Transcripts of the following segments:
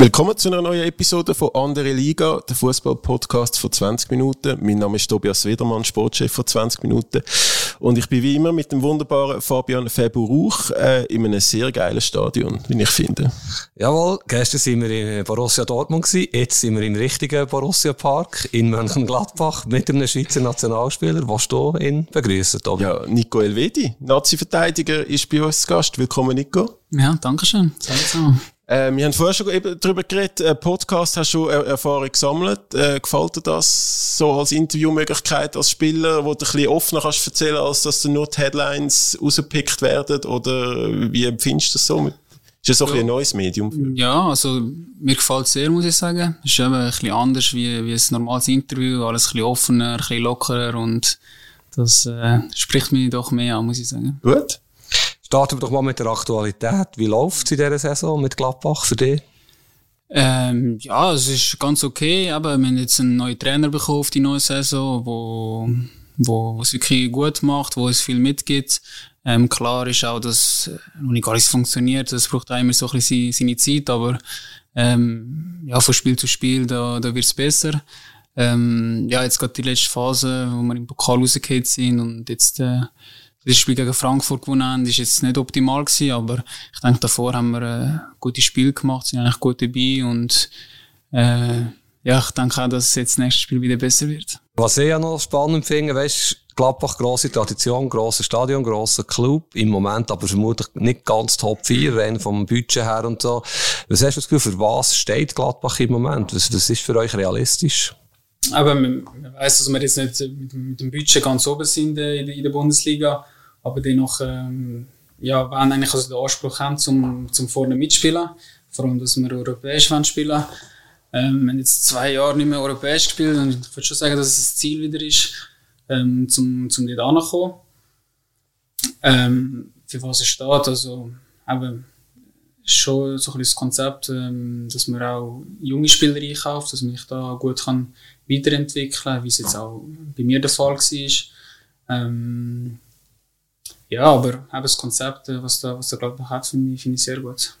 Willkommen zu einer neuen Episode von Andere Liga, der Fußball-Podcast von 20 Minuten. Mein Name ist Tobias Wedermann, Sportchef von 20 Minuten. Und ich bin wie immer mit dem wunderbaren Fabian Febu Rauch äh, in einem sehr geilen Stadion, wie ich finde. Jawohl, gestern sind wir in Borussia Dortmund gewesen, jetzt sind wir im richtigen Borussia Park in Mönchengladbach mit einem Schweizer Nationalspieler. Was du ihn begrüßen, Tobi? Ja, Nico Elvedi, Nazi-Verteidiger, ist bei uns Gast. Willkommen, Nico. Ja, danke schön. Zusammen. Äh, wir haben vorher schon eben darüber geredet, äh, Podcast hast du schon Erfahrung gesammelt. Äh, gefällt dir das so als Interviewmöglichkeit als Spieler, wo du ein bisschen offener kannst erzählen, als dass du nur die Headlines rausgepickt werden? Oder wie empfindest du das so? Ist das auch ja. ein, neues Medium? Ja, also mir gefällt es sehr, muss ich sagen. Es ist eben ein bisschen anders wie, wie ein normales Interview, alles ein bisschen offener, ein bisschen lockerer und das äh, spricht mich doch mehr an, muss ich sagen. Gut. Starten wir doch mal mit der Aktualität. Wie läuft es in dieser Saison mit Gladbach für dich? Ähm, ja, es ist ganz okay. Aber wir haben jetzt einen neuen Trainer bekommen auf die neue Saison, wo, wo es wirklich gut macht, wo es viel mitgibt. Ähm, klar ist auch, dass noch nicht alles funktioniert. Das braucht auch immer so ein bisschen seine Zeit. Aber ähm, ja, von Spiel zu Spiel, da, da wird es besser. Ähm, ja, jetzt gerade die letzte Phase, wo wir im Pokal rausgekehrt sind und jetzt äh, das Spiel gegen Frankfurt gewonnen haben, ist jetzt nicht optimal gewesen, aber ich denke, davor haben wir ein äh, gutes Spiel gemacht, sind eigentlich gut dabei und äh, ja, ich denke auch, dass jetzt das nächste Spiel wieder besser wird. Was ich ja noch spannend finde, weißt Gladbach, grosse Tradition, grosser Stadion, grosser Club. Im Moment aber vermutlich nicht ganz Top 4, rein vom Budget her und so. Was hast du das Gefühl, für was steht Gladbach im Moment? Was, was ist für euch realistisch? Aber man, man weiss, dass wir jetzt nicht mit, dem Budget ganz oben sind äh, in der Bundesliga aber dennoch ähm, ja, wollen eigentlich also den Anspruch haben, zum, zum vorne mitspielen. Vor allem, dass wir europäisch spielen ähm, Wir haben jetzt zwei Jahre nicht mehr europäisch gespielt und ich würde schon sagen, dass es das Ziel wieder ist, ähm, zum, zum dort anzukommen. Ähm, für was es steht, also eben, schon so ein das Konzept, ähm, dass man auch junge Spieler einkauft, dass man sich da gut kann weiterentwickeln kann, wie es jetzt auch bei mir der Fall war. Ähm, ja, aber eben das Konzept, äh, was da, was da Gladbach hat, finde ich, find ich sehr gut.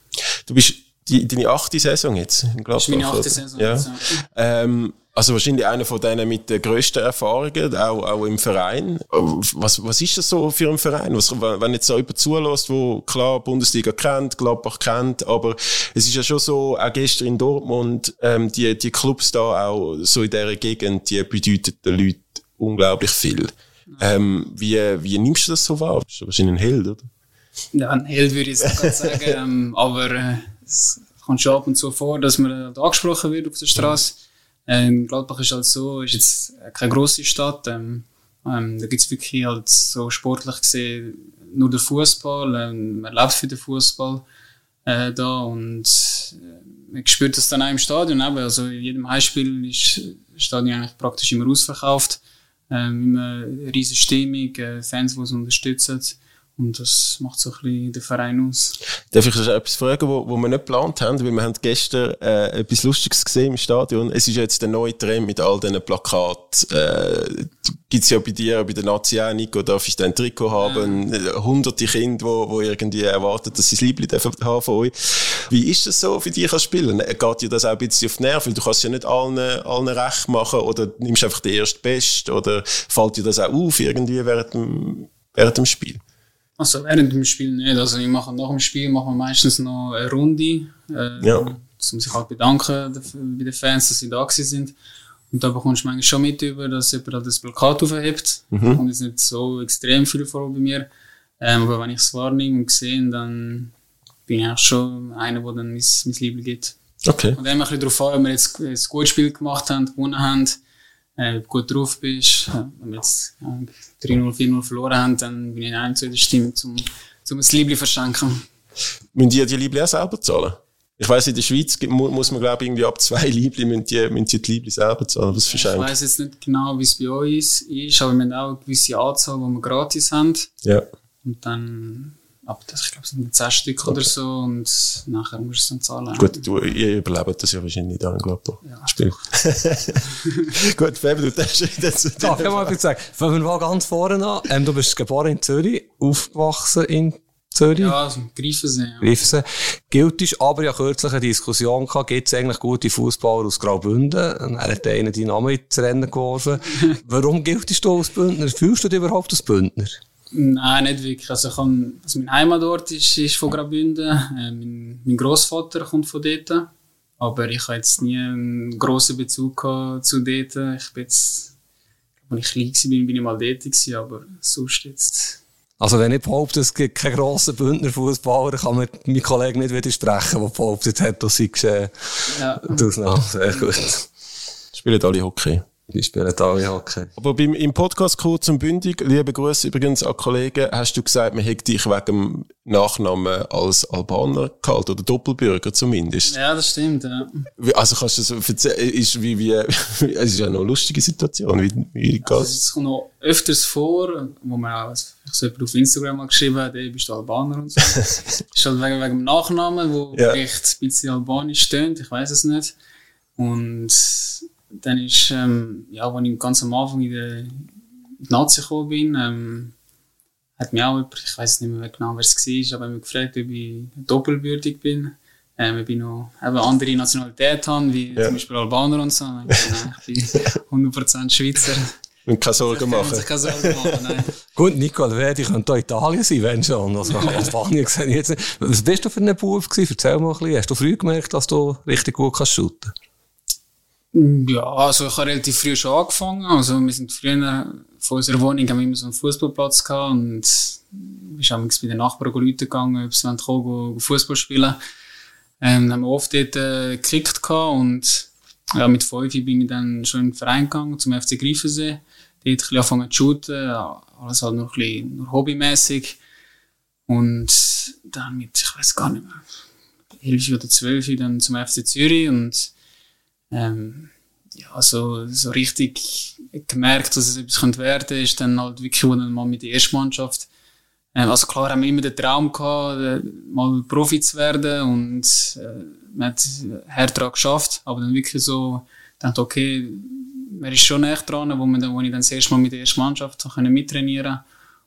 Du bist die, deine achte Saison jetzt in Gladbach? Das ist meine achte Saison ja. jetzt, ja. Ähm, also wahrscheinlich einer von denen mit den grössten Erfahrungen, auch, auch im Verein. Was, was ist das so für ein Verein? Was, wenn jetzt so jemand zulässt, wo klar Bundesliga kennt, Gladbach kennt, aber es ist ja schon so, auch gestern in Dortmund, ähm, die, die Clubs da auch so in dieser Gegend, die bedeuten den Leuten unglaublich viel. Ähm, wie, wie nimmst du das so wahr? Bist du wahrscheinlich ein Held, oder? Ja, ein Held würde ich jetzt nicht sagen, ähm, aber äh, es kommt schon ab und zu vor, dass man halt angesprochen wird auf der Straße. Ähm, Gladbach ist halt so, ist jetzt keine grosse Stadt. Ähm, ähm, da gibt's wirklich halt so sportlich gesehen nur den Fußball. Ähm, man lebt für den Fußball äh, da und äh, man spürt das dann auch im Stadion. Eben. Also in jedem Heimspiel ist das Stadion eigentlich praktisch immer ausverkauft ähm, immer eine riesige Stimmung, äh, Fans, die uns unterstützen. Und das macht so ein bisschen den Verein aus. Darf ich etwas fragen, wo, wo wir nicht geplant haben? Weil wir haben gestern äh, etwas Lustiges gesehen im Stadion. Es ist jetzt der neue Trend mit all diesen Plakaten. Äh, Gibt es ja bei dir, bei der Nazi auch, Nico, darf ich dein Trikot haben? Ja. Hunderte Kinder, wo, wo irgendwie erwarten, dass sie das Liebling haben von euch. Wie ist das so für dich als Spieler? Geht dir das auch ein bisschen auf die Nerven? Du kannst ja nicht allen, allen recht machen oder nimmst einfach den ersten Best oder fällt dir das auch auf irgendwie während dem, während dem Spiel? Also während dem Spiel nicht. Also ich mache nach dem Spiel machen wir meistens noch eine Runde. Äh, ja. Um sich halt bedanken bei den Fans, dass sie da sind. Und da bekommst du manchmal schon mit über, dass jemand halt das Plakat aufhebt. Mhm. Und ist nicht so extrem viel vor bei mir. Ähm, aber wenn ich es wahrnehme und sehe, dann bin ich auch schon einer, der dann mein, mein Liebling gibt. Okay. Und dann ein bisschen darauf an, wenn wir jetzt ein gutes Spiel gemacht haben, gewonnen haben, äh, gut drauf bist. Wenn wir jetzt äh, 3-0, 4-0 verloren haben, dann bin ich ein zu der Stimme, zum, zum das Liebling verschenken. Müssen die die Liebling auch selber zahlen? Ich weiss, in der Schweiz muss man, glaube ich, irgendwie ab zwei Liebli müssen die, müssen die, die Liebli selber zahlen. Was verschenken? Ich weiss jetzt nicht genau, wie es bei uns ist, aber wir haben auch eine gewisse Anzahl, die wir gratis haben. Ja. Und dann, Aber das, ich glaube, es sind 10 Stück oder so und nachher musst du es dann zahlen. Gut, du, ihr überlebt das ja wahrscheinlich nicht an, glaube ich. Ja. Spiel. Gut, Fabian, du darfst jetzt... Darf ich mal etwas sagen? Fangen wir mal ganz vorne an. Ähm, du bist geboren in Zürich, aufgewachsen in Zürich. Ja, also Greifensee. Ja. Greifensee. Gilt ist aber ja kürzlich eine Diskussion gehabt, gibt es eigentlich gute Fußballer aus Graubünden? Er hat einen deinen Namen ins Rennen geworfen. Warum giltest du als Bündner? Fühlst du dich überhaupt als Bündner? Nein, nicht wirklich. Also, ich kann, also mein Heimatort ist, ist von Graubünden. Äh, mein, mein Großvater kommt von dort. Aber ich habe jetzt nie einen grossen Bezug zu dort. Ich bin jetzt, als ich klein war, bin ich mal dort gewesen, aber sonst jetzt. Also wenn ich behaupte, es gibt keinen grossen Bündner Fußballer, kann mir mein Kollege nicht widersprechen, der behauptet hat, dass ich äh, ja. Ausnahme. Sehr gut. Spielen alle Hockey. Die spielen alle Hockey. Aber beim, im Podcast kurz und bündig, liebe Grüße übrigens an Kollegen, hast du gesagt, man hätte dich wegen dem Nachnamen als Albaner gehalten, oder Doppelbürger zumindest. Ja, das stimmt, ja. Also kannst du so erzählen, ist wie, wie, es ist ja noch eine lustige Situation, wie, wie also, Es kommt noch öfters vor, wo man auch, ich so auf Instagram mal geschrieben hat, ey, bist du Albaner und so. ist halt wegen, wegen dem Nachnamen, wo ja. echt ein bisschen albanisch stöhnt, ich weiß es nicht. Und dann ist, ähm, ja, als ich ganz am Anfang in, die Nazi gekommen bin, ähm, hat mich auch jemand, ich weiß nicht mehr genau, wer es war, aber mich gefragt, ob ich doppelbürtig bin. Ähm, ich bin noch eben andere Nationalität habe, wie ja. zum Beispiel Albaner und so. Ich bin 100% Schweizer. Und keine Sorgen machen. Ich keine Sorgen machen, nein. Gut, Nicole Verdi könnte auch Italien sein, wenn schon. Also, Albanien gesehen jetzt nicht. Was bist du für ein Bub gewesen? Erzähl mal ein bisschen. Hast du früh gemerkt, dass du richtig gut kannst shooten? Ja, also ich habe relativ früh schon angefangen. Also wir sind früher von unserer Wohnung haben immer so einen Fußballplatz gehabt und wir haben bei den Nachbarn gegangen, ob sie kommen, Fußball spielen. Ähm, haben wir oft dort äh, gekickt gehabt und ja, mit fünf bin ich dann schon in den Verein gegangen, zum FC Greifensee. Dort ein angefangen zu shooten, alles halt noch ein bisschen nur hobbymäßig. Und dann mit, ich weiß gar nicht mehr, elf oder zwölf dann zum FC Zürich und ähm, ja, so, so richtig gemerkt, dass es etwas werden könnte, ist dann halt wirklich, dann mal mit der Erstmannschaft ähm, also klar haben wir immer den Traum gehabt, äh, mal Profi zu werden und äh, man hat hart daran geschafft, aber dann wirklich so, dachte, okay, man ist schon echt dran, wo, man dann, wo ich dann das erste Mal mit der ersten Mannschaft mittrainieren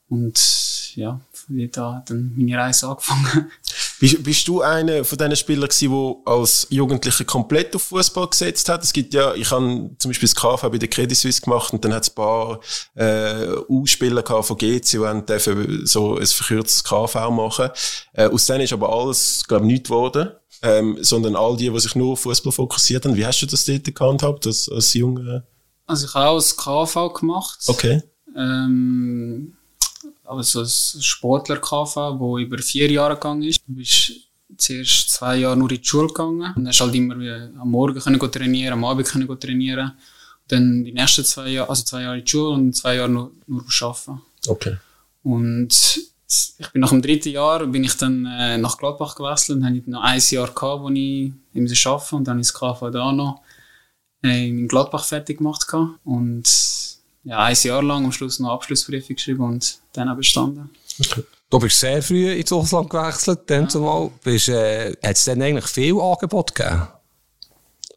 konnte und ja, von dort hat dann meine Reise angefangen. Bist, bist du einer von diesen Spielern gewesen, der als Jugendlicher komplett auf Fußball gesetzt hat? Es gibt ja, ich habe zum Beispiel das KV bei der Credit Suisse gemacht und dann hat es ein paar äh, U-Spieler von GC, die dürfen so ein verkürztes KV machen. Äh, aus denen ist aber alles, glaube ich, nichts geworden. Ähm, sondern all die, die sich nur auf Fußball fokussiert haben. Wie hast du das dort gehandhabt, als, als Junge? Also ich habe auch das KV gemacht. Okay. Ähm, also ein Sportler-KV, der über vier Jahre gegangen ist. Du bist zuerst zwei Jahre nur in die Schule gegangen. Und hast halt immer am Morgen können trainieren, am Abend können trainieren. Und dann die nächsten zwei Jahre, also zwei Jahre in die Schule und zwei Jahre nur, nur arbeiten. Okay. Und ich bin nach dem dritten Jahr bin ich dann äh, nach Gladbach gewechselt und habe noch ein Jahr gehabt, wo ich im arbeiten und dann ist das KV da noch äh, in Gladbach fertig gemacht gehabt. und ja, ein Jahr lang am Schluss noch Abschlussprüfung geschrieben und dann auch bestanden. Okay. Du bist sehr früh ins Ausland gewechselt, dann ja. zumal. Bist, äh, hat es dann eigentlich viel Angebot gegeben?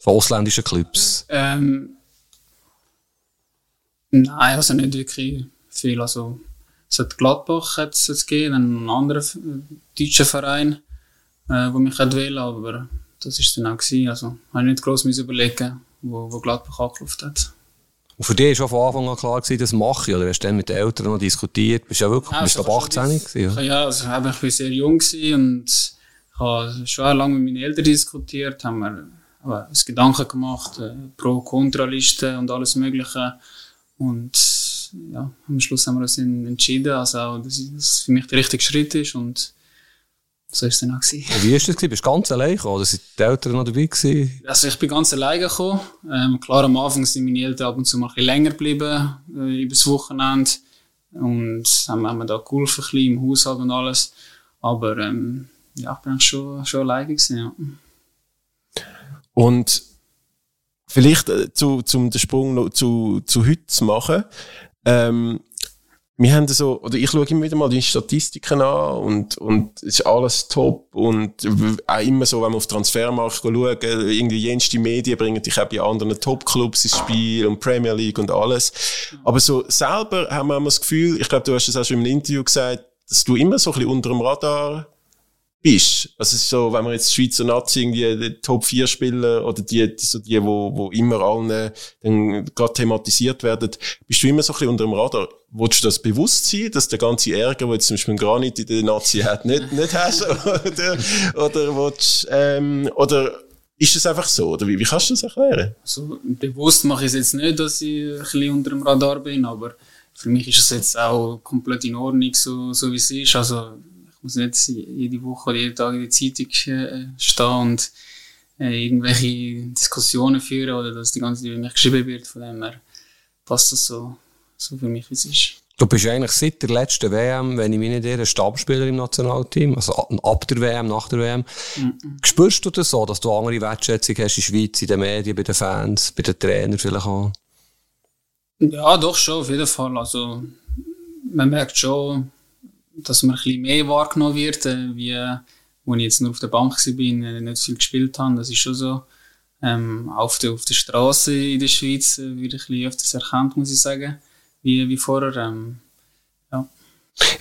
Von ausländischen Clubs? Ähm, nein, also nicht wirklich viel. Also, es hat Gladbach hat es gegeben, einen anderen deutschen Verein, äh, wo mich wählen aber das war dann auch gewesen. Also, habe ich nicht gross überlegen, wo, wo Gladbach angeklopft hat. Und für dich war schon von Anfang an klar, gewesen, das mache ich. Oder hast du dann mit den Eltern noch diskutiert? Bist du ja wirklich ja, bist du 18 gewesen? Ja, also ich war sehr jung und habe schon lange mit meinen Eltern diskutiert, haben mir aber uns Gedanken gemacht, äh, Pro- Kontralisten und alles Mögliche. Und ja, am Schluss haben wir uns entschieden, also auch, dass das für mich der richtige Schritt ist und so war es dann auch. Gewesen. Wie war das? Gewesen? Bist du ganz allein gekommen? Oder sind die Eltern noch dabei gewesen? Also ich bin ganz allein gekommen. Ähm, klar, am Anfang sind meine Eltern ab und zu mal ein bisschen länger geblieben, äh, über das Wochenende. Und haben, haben mir da geholfen, ein bisschen im Haushalt und alles. Aber ähm, ja, ich bin schon, schon allein gewesen, ja. Und vielleicht äh, zu, zum den Sprung noch zu, zu heute zu machen. Ähm, wir haben so, oder ich schaue immer wieder mal die Statistiken an und, und es ist alles top und auch immer so, wenn wir auf Transfermarkt schauen, irgendwie jenste Medien bringen dich auch bei anderen Top-Clubs ins Spiel und Premier League und alles. Aber so selber haben wir immer das Gefühl, ich glaube, du hast es auch schon im Interview gesagt, dass du immer so ein bisschen unter dem Radar bist. Also es ist so, wenn man jetzt Schweizer Nazi irgendwie die Top 4 Spieler oder die, die, so die, wo, wo immer allen dann gerade thematisiert werden, bist du immer so ein bisschen unter dem Radar. Wolltest du das bewusst sein, dass der ganze Ärger, den jetzt zum Beispiel Granit in der Nazi hat, nicht, nicht hast? Oder, oder willst, ähm, oder ist es einfach so? Oder wie, wie kannst du das erklären? Also, bewusst mache ich es jetzt nicht, dass ich ein bisschen unter dem Radar bin, aber für mich ist es jetzt auch komplett in Ordnung, so, so wie es ist. Also, muss nicht jede Woche oder jeden Tag in der Zeitung äh, stehen und äh, irgendwelche Diskussionen führen oder dass die ganze Zeit über mich geschrieben wird. Von dem her passt das so, so für mich, wie es ist. Du bist eigentlich seit der letzten WM, wenn ich mich nicht irre, Stabspieler im Nationalteam, also ab der WM, nach der WM. Mhm. Spürst du das so, dass du andere Wertschätzung hast in der Schweiz, in den Medien, bei den Fans, bei den Trainern vielleicht auch? Ja, doch schon, auf jeden Fall. Also, man merkt schon, dass man ein bisschen mehr wahrgenommen wird, äh, wie als ich jetzt nur auf der Bank war, äh, nicht viel gespielt habe. Das ist schon so. Ähm, auf der, auf der Straße in der Schweiz äh, wird ein bisschen öfters erkannt, muss ich sagen, wie, wie vorher. Ähm, ja.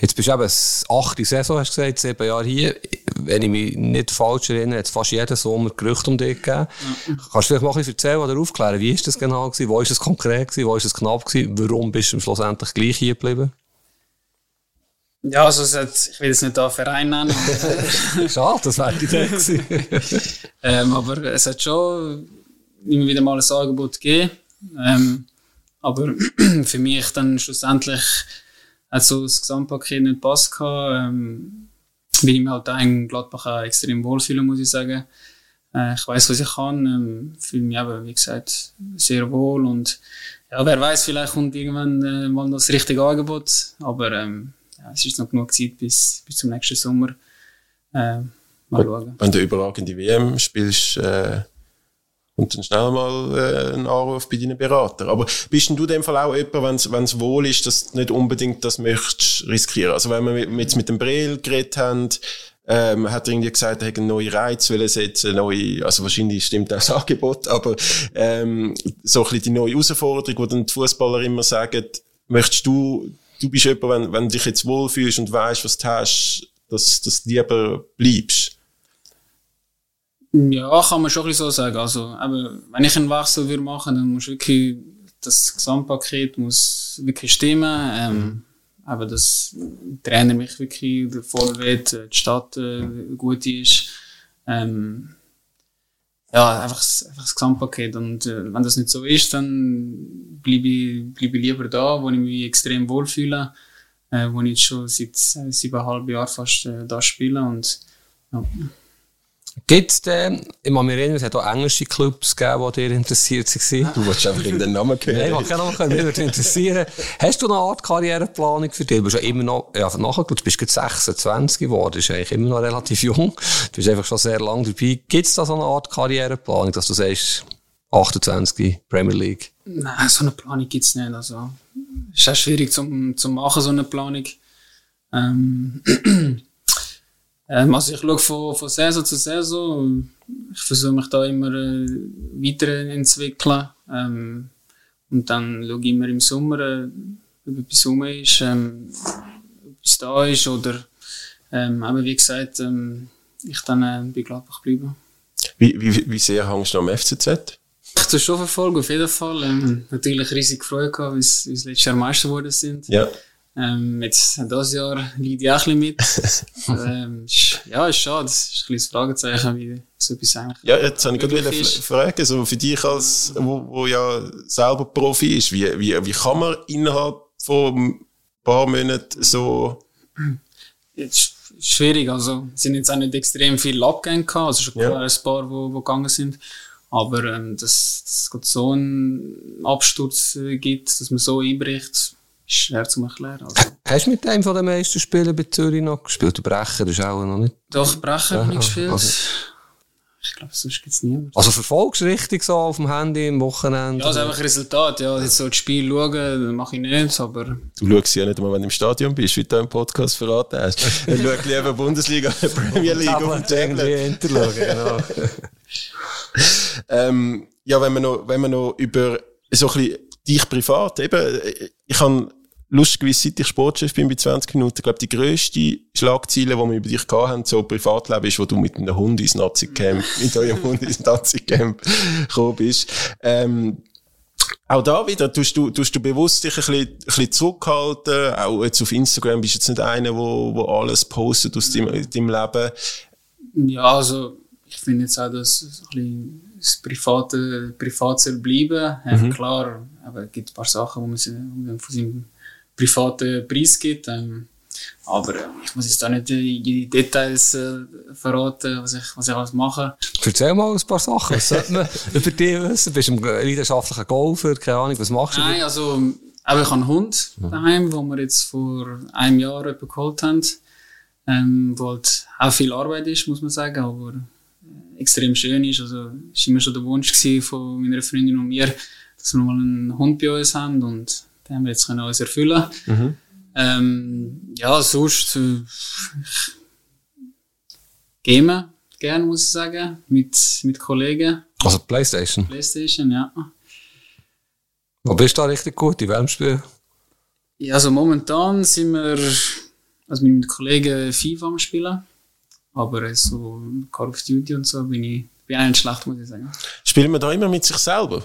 Jetzt bist du eben achte Saison, hast du gesagt, sieben Jahre hier. Wenn ich mich nicht falsch erinnere, hat es fast jeden Sommer Gerüchte um dich gegeben. Ja. Kannst du vielleicht mal ein bisschen erzählen oder aufklären, wie ist das genau gewesen? Wo ist es konkret gewesen? Wo ist es knapp gewesen? Warum bist du schlussendlich gleich hier geblieben? Ja, also es hat, ich will jetzt nicht da Verein nennen. Schade, das wäre die Idee ähm, aber es hat schon immer wieder mal ein Angebot gegeben. Ähm, aber für mich dann schlussendlich hat so das Gesamtpaket nicht passt ähm, weil ich mir halt in Gladbach auch extrem wohlfühle, muss ich sagen. Äh, ich weiß, was ich kann, ähm, fühle mich eben, wie gesagt, sehr wohl und ja, wer weiß, vielleicht kommt irgendwann äh, mal das richtige Angebot, aber ähm, es ist noch genug Zeit bis, bis zum nächsten Sommer. Äh, mal schauen. Wenn du überragende WM spielst, äh, und dann schnell mal äh, einen Anruf bei deinen Berater. Aber bist denn du in dem Fall auch jemand, wenn es wohl ist, dass du nicht unbedingt das möchtest riskieren? Also wenn wir jetzt mit dem Brel geredet haben, ähm, hat er irgendwie gesagt, er hätte einen neuen Reiz will setzen, neue, also wahrscheinlich stimmt auch das Angebot, aber ähm, so ein bisschen die neue Herausforderung, wo dann die Fußballer immer sagen, möchtest du du bist jemand, wenn, wenn du dich jetzt wohlfühlst und weißt, was du hast, dass, du lieber bleibst. Ja, kann man schon so sagen. Also, aber wenn ich einen Wechsel würde machen, dann muss wirklich das Gesamtpaket muss wirklich stimmen. Ähm. Aber dass der Trainer mich wirklich will, die Stadt äh, gut ist. Ähm, ja, einfach, einfach das Gesamtpaket. Und äh, wenn das nicht so ist, dann bleibe ich, bleib ich lieber da, wo ich mich extrem wohlfühle, äh, wo ich jetzt schon seit äh, siebeneinhalb Jahren fast äh, da spiele. Und, ja. Gibt es denn, ich muss mich erinnern, es hat auch englische Clubs gegeben, die dir interessiert waren. Du wolltest einfach in den Namen hören. Nein, ich will keinen Namen hören, mich würde interessieren. Hast du eine Art Karriereplanung für dich? Du bist ja immer noch, ja, nachher, du bist jetzt 26 geworden, du bist eigentlich immer noch relativ jung. Du bist einfach schon sehr lange dabei. Gibt es da so eine Art Karriereplanung, dass du sagst, 28 Premier League? Nein, so eine Planung gibt es nicht. Also, es ist auch schwierig zu machen, so eine Planung. Ähm, Ähm, also ich schaue von, von Saison zu Saison. Ich versuche mich da immer äh, weiterzuentwickeln. Ähm, und dann schaue ich immer im Sommer, äh, ob etwas rum ist, ähm, ob etwas da ist oder ähm, aber wie gesagt, ähm, ich dann äh, bei Gladbach bleiben. Wie, wie, wie sehr hängst du am FCZ? Ich tue schon verfolgen, auf jeden Fall. Ähm, natürlich riesig Freude gehabt, wie sie letztes Jahr Meister geworden sind. Ja. Ähm, jetzt, dieses Jahr liegt ich auch ein bisschen mit. ähm, ja, ist schade. Das ist ein kleines Fragezeichen, wie so etwas eigentlich. Ja, jetzt habe ich gerade fragen, so für dich als, wo, wo ja selber Profi ist, wie, wie, wie kann man innerhalb von ein paar Monaten so. Jetzt, schwierig, also, es sind jetzt auch nicht extrem viele Abgänge gehabt, also schon ja. ein paar, wo, wo gegangen sind. Aber, ähm, dass, dass es so einen Absturz äh, gibt, dass man so einbricht, ist schwer zu erklären. Also. Hast du mit einem von den meisten Spielen bei Zürich noch gespielt? Brecher ist auch noch nicht. Doch, Brecher habe ich gespielt. Also. ich glaube, sonst gibt es niemanden. Also verfolgst du richtig so auf dem Handy im Wochenende? Ja, also einfach Resultat. Ja, jetzt so das Spiel schauen, das mache ich nicht, aber... Du schaust ja nicht einmal, wenn du im Stadion bist, wie du im Podcast verraten hast. Du schaust lieber Bundesliga, Premier League auf dem Tablet. genau. ähm, ja, wenn man noch, wenn man noch über so ein bisschen dich privat, eben, ich habe lustigerweise, seit ich Sportchef bin bei 20 Minuten, glaube die grösste Schlagzeile, die wir über dich gehabt haben, so Privatleben, ist, wo du mit einem Hund ins Nazi-Camp, mit eurem Hund ins Nazi-Camp gekommen bist. Ähm, auch da wieder, tust du, tust du bewusst dich ein bisschen, ein bisschen zurückhalten. Auch jetzt auf Instagram bist du jetzt nicht einer, wo, wo alles postet aus deinem, deinem Leben. Ja, also, ich finde jetzt auch, dass ein bisschen das Private, privat soll bleiben. Mhm. Klar, aber es gibt ein paar Sachen, wo man von seinem privaten Preis gibt. Ähm, aber äh, ich muss jetzt da nicht die Details äh, verraten, was ich, was ich alles mache. Erzähl mal ein paar Sachen. Was sollte man über dich wissen? Bist du ein leidenschaftlicher Golfer? Keine Ahnung, was machst du? Nein, also aber ich habe einen Hund daheim, den wir jetzt vor einem Jahr geholt haben. Ähm, wo halt auch viel Arbeit ist, muss man sagen, aber extrem schön ist. Also, es war immer schon der Wunsch von meiner Freundin und mir, dass wir mal einen Hund bei uns haben und den haben wir jetzt können alles erfüllen. Mhm. Ähm, ja, sonst äh, gamen gerne, muss ich sagen, mit, mit Kollegen. Also Playstation? Playstation, ja. Wo bist du da richtig gut, in welchem Spiel? Ja, also momentan sind wir also mit Kollegen FIFA am Spielen. Aber so Call of Duty und so bin ich bin auch nicht schlecht, muss ich sagen. Spielen wir da immer mit sich selber?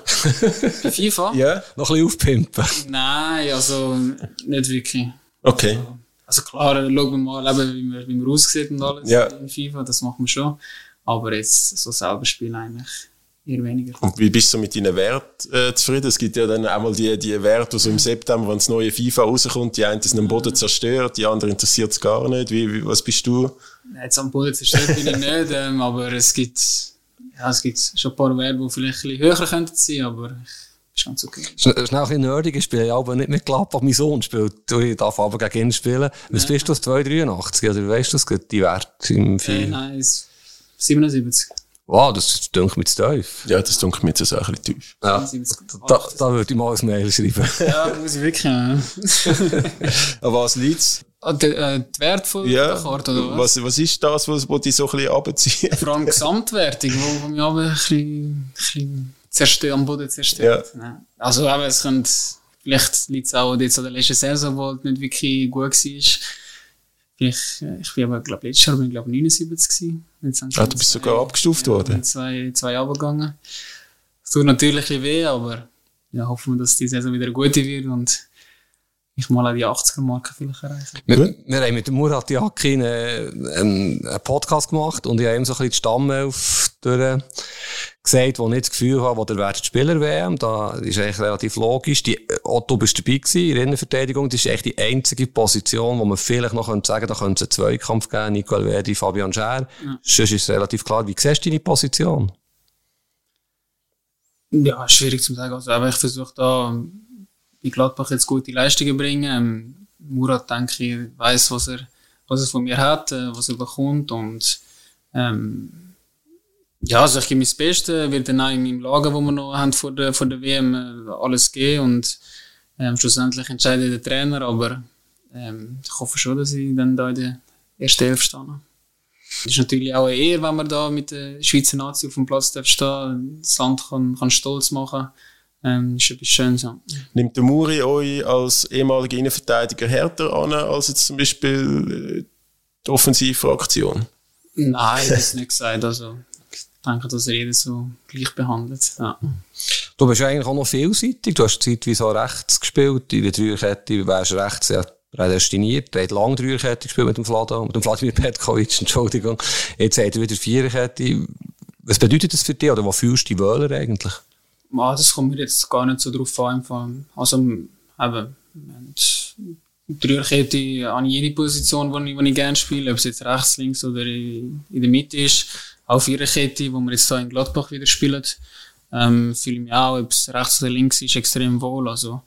Bei FIFA? Ja. Noch ein bisschen aufpimpen? Nein, also nicht wirklich. Okay. Also, also klar, schauen wir mal, eben, wie, man, wie man aussieht und alles ja. in FIFA, das machen wir schon. Aber jetzt so selber spielen eigentlich eher weniger. Und wie bist du mit deinen Werten äh, zufrieden? Es gibt ja dann einmal die, die Werte, die so im September, wenn das neue FIFA rauskommt, die einen sind am Boden zerstört, die anderen interessiert es gar nicht. Wie, wie, was bist du? Jetzt am Boden zerstört bin ich nicht, ähm, aber es gibt ja, es gibt schon ein paar Werte, die vielleicht ein bisschen höher könnten sein, aber ist ganz okay. Schnell ein bisschen nerdig, ich spiele aber nicht mit Gladbach. Mein Sohn spielt, ich darf aber gegen ihn spielen. Was ja. bist du, 283? Oder weißt du das, die Werte im Film? Äh, nein, 77. Wow, das dünkt mir zu tief. Ja, das dünkt mir jetzt auch ein bisschen tief. Ja, da, da würde ich mal ein Mail schreiben. ja, muss ich wirklich. An was liegt Ah, der, äh, die Wert von ja. der Karte, oder was? was? Was ist das, was, was dich so ein bisschen runterzieht? Vor allem Gesamtwertung, wo, wo mich aber ein bisschen, ein bisschen zerstört, am Boden zerstört. Ja. Also, aber es könnte, vielleicht liegt es auch jetzt an der letzten Saison, wo es nicht wirklich gut war. Vielleicht, äh, ich bin aber, glaube letztes Jahr bin ich, glaube 79 gewesen. Ah, du bist zwei, sogar abgestuft ja, worden? Zwei, zwei Jahre gegangen. Es tut natürlich ein bisschen weh, aber ja, hoffen wir, dass die Saison wieder eine gute wird und ich mal auch die 80er-Marke vielleicht erreichen. Wir, wir haben mit dem Murat Yakin einen, einen Podcast gemacht und ich habe ihm so ein bisschen die Stammelf durch gesagt, wo nicht das Gefühl habe, wo der Wert Spieler WM, da ist eigentlich relativ logisch. Die, Otto bist dabei gewesen, in der Innenverteidigung, das ist echt die einzige Position, wo man vielleicht noch könnte sagen, da könnte es einen Zweikampf geben, Nicole Verdi, Fabian Scher. Ja. Sonst ist es relativ klar. Wie siehst du deine Position? Ja, schwierig zu sagen. Also, aber ich versuche da, bei Gladbach jetzt gute Leistungen bringen. Ähm, Murat, denke ich, weiß, was er, was er von mir hat, äh, was er bekommt und ähm, ja, also ich gebe mein das Beste, wird dann auch in meinem Lager, wo wir noch haben vor der, vor der WM, äh, alles geben und ähm, schlussendlich entscheidet der Trainer, aber ähm, ich hoffe schon, dass ich dann da in der ersten Elf stehe. Es ist natürlich auch eine Ehre, wenn man da mit der Schweizer Nazi auf dem Platz stehen das Land kann, kann stolz machen ähm, ist etwas Schönes. Ja. Nimmt der Muri euch als ehemaliger Innenverteidiger härter an, als jetzt zum Beispiel äh, die Offensivfraktion? Nein, das ist nicht gesagt. Also, ich denke, dass er jeder so gleich behandelt. Ja. Du bist eigentlich auch noch vielseitig. Du hast zeitweise auch rechts gespielt. In der Dreierkette wärst rechts ja prädestiniert. Er hat lange Dreierkette gespielt mit dem Vlado, mit dem Vladimir Petkovic, Entschuldigung. Jetzt hat er wieder Viererkette. Was bedeutet das für dich oder was fühlst du die Wöhler eigentlich? Ja, das kommt mir jetzt gar nicht so drauf an. Also, eben, Dreierkette an jede Position, die ich, ich gerne spiele, ob es jetzt rechts, links oder in, der Mitte ist. Auch Viererkette, wo wir jetzt hier in Gladbach wieder spielen, ähm, fühle ich mich auch, ob es rechts oder links ist, extrem wohl. Also,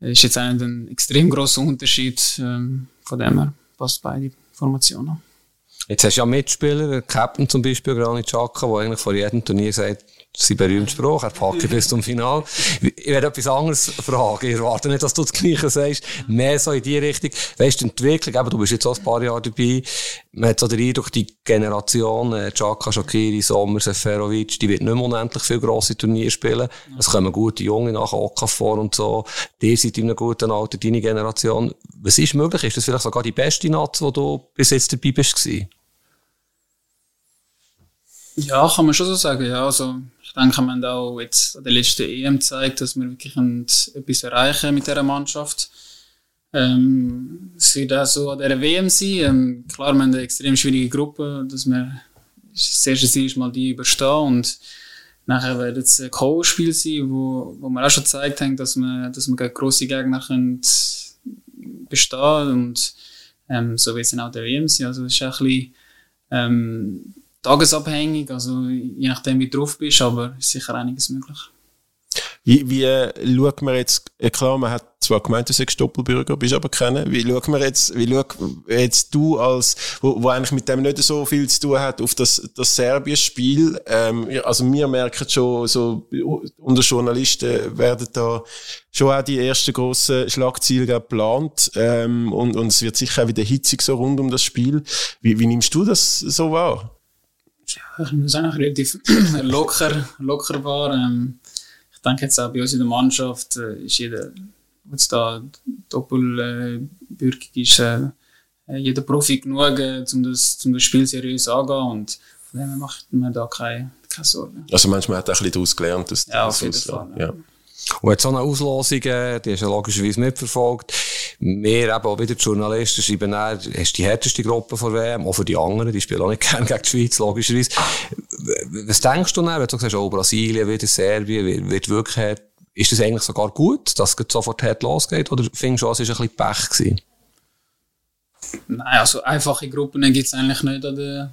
ist jetzt auch ein extrem großer Unterschied, ähm, von dem her passt beide Formationen. Jetzt hast du ja Mitspieler, Captain zum Beispiel, Granit Xhaka, der eigentlich vor jedem Turnier sagt, sein berühmter Spruch, er packt bis zum Final. Ich werde etwas anderes fragen. Ich erwarte nicht, dass du das Gleiche sagst. Mehr so in die Richtung. Weißt du, die Entwicklung, eben, du bist jetzt auch ein paar Jahre dabei. Man hat so den Eindruck, die Generation, äh, Chaka, Shakiri, Sommer, Seferovic, die wird nicht mehr unendlich viele grosse Turniere spielen. Es kommen gute Junge nach Okafor und so. Die seid in einem guten Alter, deine Generation. Was ist möglich? Ist das vielleicht sogar die beste Nazi, wo du bis jetzt dabei bist? Ja, kann man schon so sagen. Ja, also, denke, wir haben auch jetzt an der letzten EM gezeigt, dass wir wirklich etwas erreichen mit dieser Mannschaft. Ähm, es wird auch so an dieser WM sein. Ähm, klar, wir haben eine extrem schwierige Gruppe, dass wir das erste Ziel ist mal die überstehen und nachher wird es ein Co-Spiel sein, wo, wo wir auch schon gezeigt haben, dass wir, dass wir gegen grosse Gegner können bestehen und ähm, so wird es dann auch der WM sein. Also es ist ein bisschen ähm, tagesabhängig, also je nachdem, wie du drauf bist, aber ist sicher einiges möglich. Wie, wie äh, schaut man jetzt, äh, klar, man hat zwar gemeint, du sagst Doppelbürger, bist aber kennen. Wie schaut man jetzt, wie schaut jetzt du als, wo, wo eigentlich mit dem nicht so viel zu tun hat, auf das, das Serbien-Spiel? Ähm, also wir merken schon, so, unter Journalisten werden da schon auch die ersten grossen Schlagziele geplant, ähm, und, und es wird sicher auch wieder hitzig so rund um das Spiel. Wie, wie nimmst du das so wahr? Ja, ich muss sagen, relativ locker, locker war. Ähm, ich denke jetzt auch bei uns in der Mannschaft äh, ist jeder, der jetzt da doppelbürgig ist, äh, jeder Profi genug, äh, um, das, um das Spiel seriös anzugehen und von dem macht man da keine, keine Sorgen. Also manchmal hat er ein bisschen daraus gelernt. Dass ja, auf jeden Fall. Ja. Und hat so eine Auslosung, die hast du logischerweise mitverfolgt. Wir eben auch wieder die Journalisten schreiben dann, hast die härteste Gruppe von WM, auch für die anderen, die spielen auch nicht gerne gegen die Schweiz, logischerweise. Was denkst du dann, wenn du sagst, oh, Brasilien, wieder Serbien, wird wirklich hart, ist das eigentlich sogar gut, dass es sofort hart losgeht, oder findest du, es war ein bisschen Pech gewesen? Nein, also einfache Gruppen gibt es eigentlich nicht an der,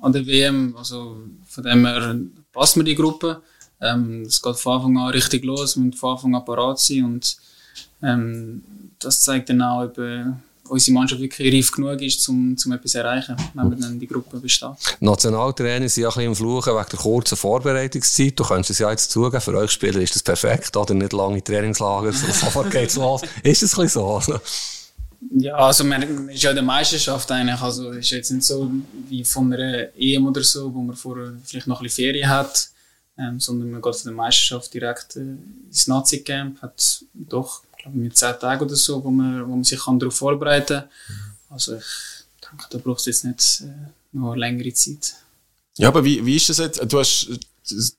an der WM, also von dem her passt mir die Gruppe. Ähm, es geht von Anfang an richtig los, wir müssen von Anfang an parat sein und ähm, das zeigt dann auch, ob äh, unsere Mannschaft wirklich reif genug ist, um, um etwas zu erreichen, wenn wir dann die Gruppe besteht. Nationaltrainer sind ja ein bisschen im Fluchen wegen der kurzen Vorbereitungszeit. Du könntest es ja jetzt zugeben, für euch Spieler ist das perfekt, oder nicht lange Trainingslager, sofort geht's los. Ist das ein bisschen so? Ja, also man ist ja in der Meisterschaft eigentlich, also ist jetzt nicht so wie von einer EM oder so, wo man vorher vielleicht noch ein bisschen Ferien hat ähm, sondern man geht von der Meisterschaft direkt äh, ins Nazi-Camp, hat doch, glaube ich, mit zehn Tagen oder so, wo man, wo man sich kann darauf vorbereiten kann. Mhm. Also ich denke, da braucht es jetzt nicht äh, noch längere Zeit. Ja, aber wie, wie ist das jetzt? Du hast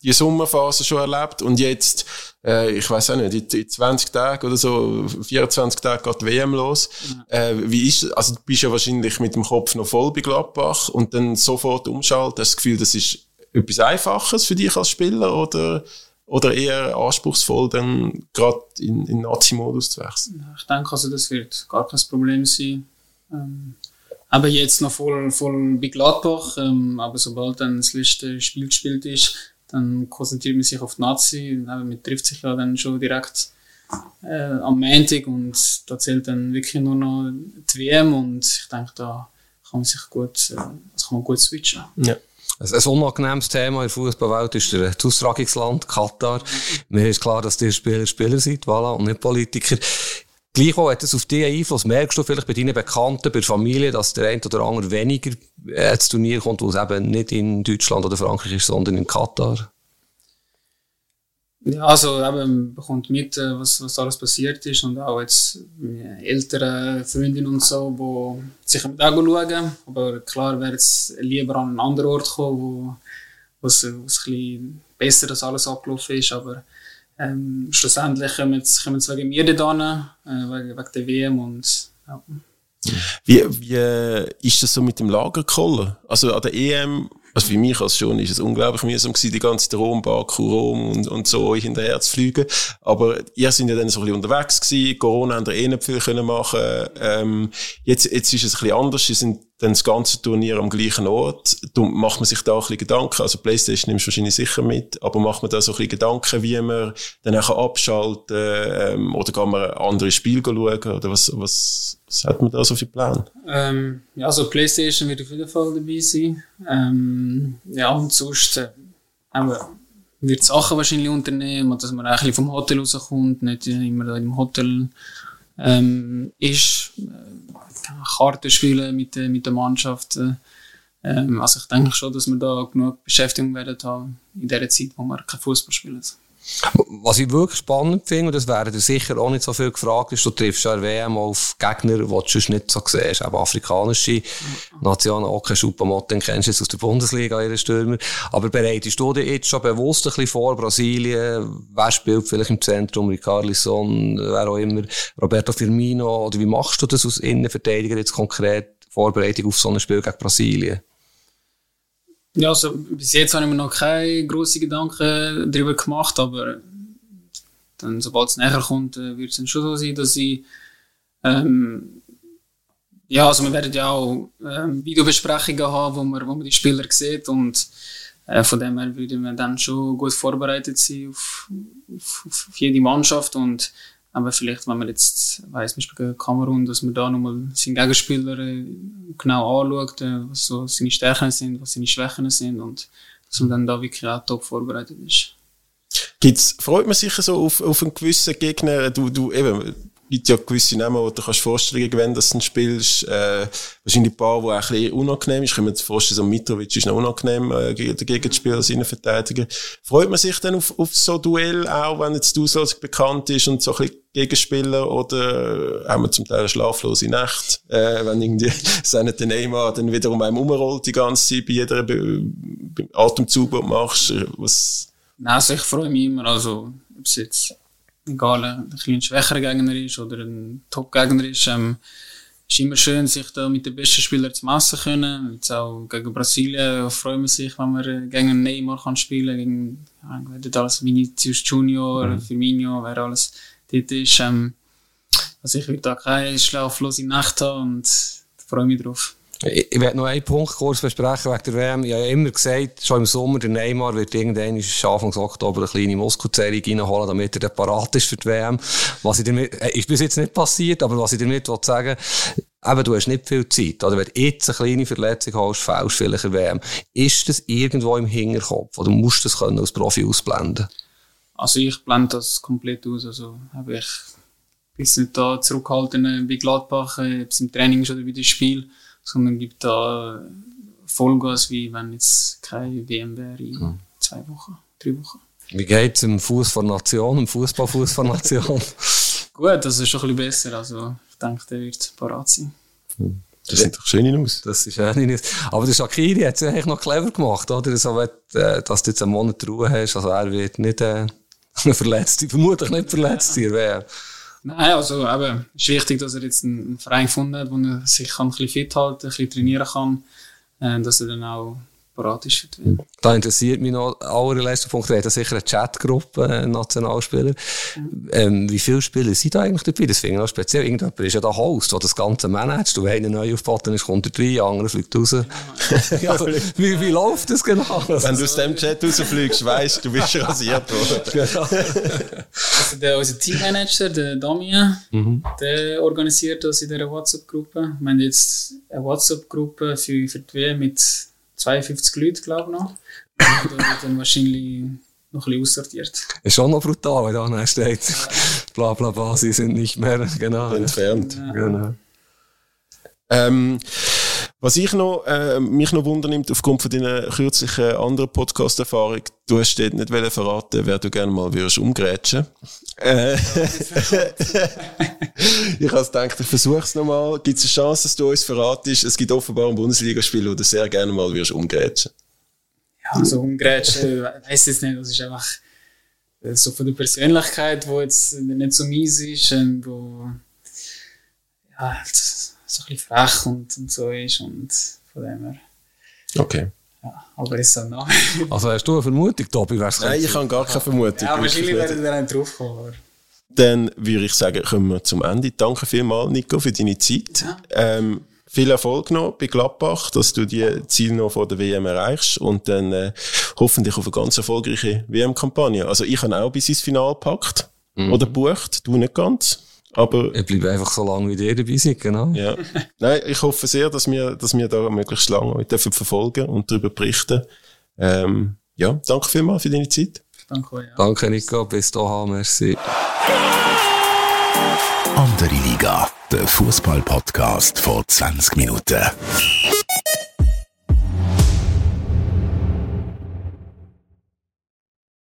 die Sommerphase schon erlebt und jetzt, äh, ich weiß auch nicht, in 20 Tagen oder so, 24 Tage geht die WM los. Ja. Äh, wie ist Also du bist ja wahrscheinlich mit dem Kopf noch voll bei Gladbach und dann sofort umschalten, hast das Gefühl, das ist etwas Einfaches für dich als Spieler oder, oder eher anspruchsvoll, dann gerade in, in Nazi-Modus zu wechseln? Ich denke, also das wird gar kein Problem sein. Ähm, aber jetzt noch voll, voll bei Gladbach, ähm, aber sobald dann das letzte Spiel gespielt ist, dann konzentriert man sich auf die Nazi. Man trifft sich ja dann schon direkt äh, am Montag und da zählt dann wirklich nur noch die WM und ich denke, da kann man sich gut, äh, kann man gut switchen. Ja. Ein, unangenehmes Thema in der Fußballwelt ist das Austragungsland Katar. Mir ist klar, dass die Spieler Spieler sind, voilà, und nicht Politiker. Gleichwohl hat es auf dich Einfluss. Merkst du vielleicht bei deinen Bekannten, bei der Familie, dass der eine oder andere weniger äh, ins Turnier kommt, wo es eben nicht in Deutschland oder Frankreich ist, sondern in Katar? Ja, also eben, bekommt mit, äh, was, was alles passiert ist und auch jetzt ältere Freundinnen und so, die sich mit auch schauen. Aber klar wäre jetzt lieber an einen anderen Ort kommen, wo, wo es, wo es ein bisschen besser das alles abgelaufen ist. Aber ähm, schlussendlich kommen jetzt, wegen mir da äh, wegen, wegen der WM und ja. Wie, wie ist das so mit dem Lagerkoller? Also an der EM also für mich als schon ist es unglaublich mühsam gewesen, die ganze Rom, Baku, Rom und, und so hinterher zu fliegen. Aber ihr sind ja dann so ein bisschen unterwegs gewesen. Corona haben ihr eh nicht viel können machen. Ähm, jetzt, jetzt ist es ein bisschen anders. Sie sind dann das ganze Turnier am gleichen Ort. Da macht man sich da ein bisschen Gedanken. Also Playstation nimmst du wahrscheinlich sicher mit, aber macht man da so ein bisschen Gedanken, wie man dann auch abschalten ähm, oder kann man andere Spiele schauen oder was, was, was hat man da so für Pläne? Ähm, ja, also Playstation wird auf jeden Fall dabei sein. Ähm, ja, und sonst äh, wird Sachen wahrscheinlich unternehmen, dass man ein bisschen vom Hotel rauskommt, nicht immer da im Hotel ähm, ist. Äh, Karten spielen mit, der, mit der Mannschaft. Ähm, also ich denke schon, dass wir da genug Beschäftigung werden haben in der Zeit, wo wir kein Fußball spielen. Was ich wirklich spannend finde, und das wäre sicher auch nicht so viel gefragt, ist, du triffst ja WM auf Gegner, die du sonst nicht so siehst, eben afrikanische Nationen, auch kein Schuppamotten kennst du jetzt aus der Bundesliga, ihre Stürmer. Aber bereitest du dir jetzt schon bewusst ein bisschen vor, Brasilien, wer spielt vielleicht im Zentrum, Ricarlison, wer auch immer, Roberto Firmino, oder wie machst du das als Innenverteidiger jetzt konkret, Vorbereitung auf so ein Spiel gegen Brasilien? Ja, also bis jetzt habe ich mir noch keine grossen Gedanken darüber gemacht, aber dann, sobald es näher kommt, äh, wird es dann schon so sein, dass ich ähm, ja, also wir werden ja auch ähm, Videobesprechungen haben, wo man, wo man die Spieler sieht und äh, von dem her würden wir dann schon gut vorbereitet sein auf, auf, auf jede Mannschaft und aber vielleicht, wenn man jetzt weiss, Beispiel gegen Kamerun, dass man da nochmal seinen Gegenspieler äh, genau anschaut, äh, was so seine Stärken sind, was seine Schwächen sind und dass man dann da wirklich auch top vorbereitet ist. Gibt's, freut man sich so auf, auf einen gewissen Gegner? Du, du, eben, gibt ja gewisse Namen, wo du kannst Vorstellungen gewinnen, dass du spielst. Äh, wahrscheinlich ein paar, die auch ein bisschen unangenehm ist. Ich kann mir vorstellen, so Mitrovic ist noch unangenehm, äh, dagegen zu spielen als Innenverteidiger. Freut man sich dann auf, auf so Duell auch, wenn jetzt du so bekannt ist und so ein bisschen Gegenspieler oder haben wir zum Teil eine schlaflose Nacht, äh, wenn irgendwie seine Neymar dann wieder um einen umrollt die ganze Zeit bei jeder Be Atemzug, den du machst. Was? Nein, also ich freue mich immer, also ob es jetzt egal, ein bisschen schwächerer Gegner ist oder ein Top-Gegner ist, ähm, ist immer schön, sich da mit den besten Spielern zu messen können. Jetzt auch gegen Brasilien freuen wir sich, wenn wir gegen Neymar kann spielen gegen ja, alles Vinicius Junior, mhm. Firmino, wer alles dort ist. Ähm, also ich will da keine schlaflose Nacht haben und freue mich drauf. Ich, werde noch einen Punkt kurz besprechen wegen der WM. Ich habe immer gesagt, schon im Sommer, der Neymar wird irgendwann Anfang Oktober eine kleine Muskelzerrung reinholen, damit er dann parat ist für die WM. Was ich damit, äh, ist bis jetzt nicht passiert, aber was ich damit will sagen eben, du hast nicht viel Zeit. Oder wenn du jetzt eine kleine Verletzung hast, fällst vielleicht eine WM. Ist das irgendwo im Hinterkopf? Oder musst du das können als Profi ausblenden? Also ich blende das komplett aus. Also habe ich bis nicht da zurückhalten bei Gladbach, ob es im Training ist oder bei dem Spiel sondern gibt da Vollgas, wie wenn jetzt keine WM wäre in hm. zwei Wochen, drei Wochen. Wie geht es im Fuß von Nation, im Fußballfuß von Nation? Gut, das ist schon ein bisschen besser. Also ich denke, der wird parat sein. Hm. Das sieht doch schön aus. Das ist schön aus. Aber der Shakiri hat es eigentlich noch clever gemacht, oder? So, äh, dass du jetzt einen Monat Ruhe hast. Also er wird nicht äh, verletzt, vermutlich nicht verletzt hier werden. Nein, also eben, ist wichtig, dass er jetzt einen Verein gefunden hat, wo er sich kann ein bisschen fit halten, ein bisschen trainieren kann, äh, dass er dann auch parat ist. Da interessiert mich noch allerletzter Punkt. Wir haben sicher eine Chatgruppe, äh, Nationalspieler. Mhm. Ähm, wie viele Spieler sind da eigentlich dabei? Das finde ich noch speziell. Irgendjemand ist ja da Host, der das Ganze managt. Du, wenn einer neu aufgeboten ist, kommt er rein, der andere fliegt raus. ja, also, wie, wie läuft das genau? Wenn du aus dem Chat rausfliegst, weißt du, du bist rasiert worden. genau. also der, unser Teammanager, der Damien, mhm. der organisiert das in dieser WhatsApp-Gruppe. Wir haben jetzt eine WhatsApp-Gruppe für, für die WM mit 52 Leute, glaube ich, noch. Und da wird dann wahrscheinlich noch ein bisschen aussortiert. Ist schon noch brutal, wenn da steht, bla bla bla, sie sind nicht mehr genau, entfernt. Ja. Genau. Ähm, was ich noch, äh, mich noch wundernimmt, aufgrund von deiner kürzlichen anderen Podcast-Erfahrung, du hast dort nicht verraten, wer du gerne mal würdest umgrätschen. Äh, ich habe gedacht, ich versuche es nochmal. Gibt es eine Chance, dass du uns verratest? Es gibt offenbar ein Bundesligaspiel, wo du sehr gerne mal würdest umgrätschen. Ja, also umgrätschen, weiß ich nicht. Das ist einfach äh, so von der Persönlichkeit, wo jetzt nicht so mies ist und wo, ja, so ein bisschen frech und, und so ist und von dem her. Okay. Ja, aber ist so nah. Also hast du eine Vermutung, Tobi? Nein, ich habe gar keine Vermutung. Ja, wahrscheinlich werden wir dann drauf kommen. Dann würde ich sagen, kommen wir zum Ende. Danke vielmals, Nico, für deine Zeit. Ja. Ähm, viel Erfolg noch bei Gladbach, dass du die Ziele noch vor der WM erreichst und dann äh, hoffentlich auf eine ganz erfolgreiche WM-Kampagne. Also ich habe auch bis ins Finale gepackt mhm. oder bucht, du nicht ganz. Aber ich bleibe einfach so lange wie ihr dabei seid, genau. Ja. Nein, ich hoffe sehr, dass wir, dass wir da möglichst lange dürfen verfolgen und darüber berichten. Ähm, ja, danke vielmals für deine Zeit. Danke, ja. Danke, Nico. Bis dahin, merci. Andere Liga, der Fußball-Podcast vor 20 Minuten.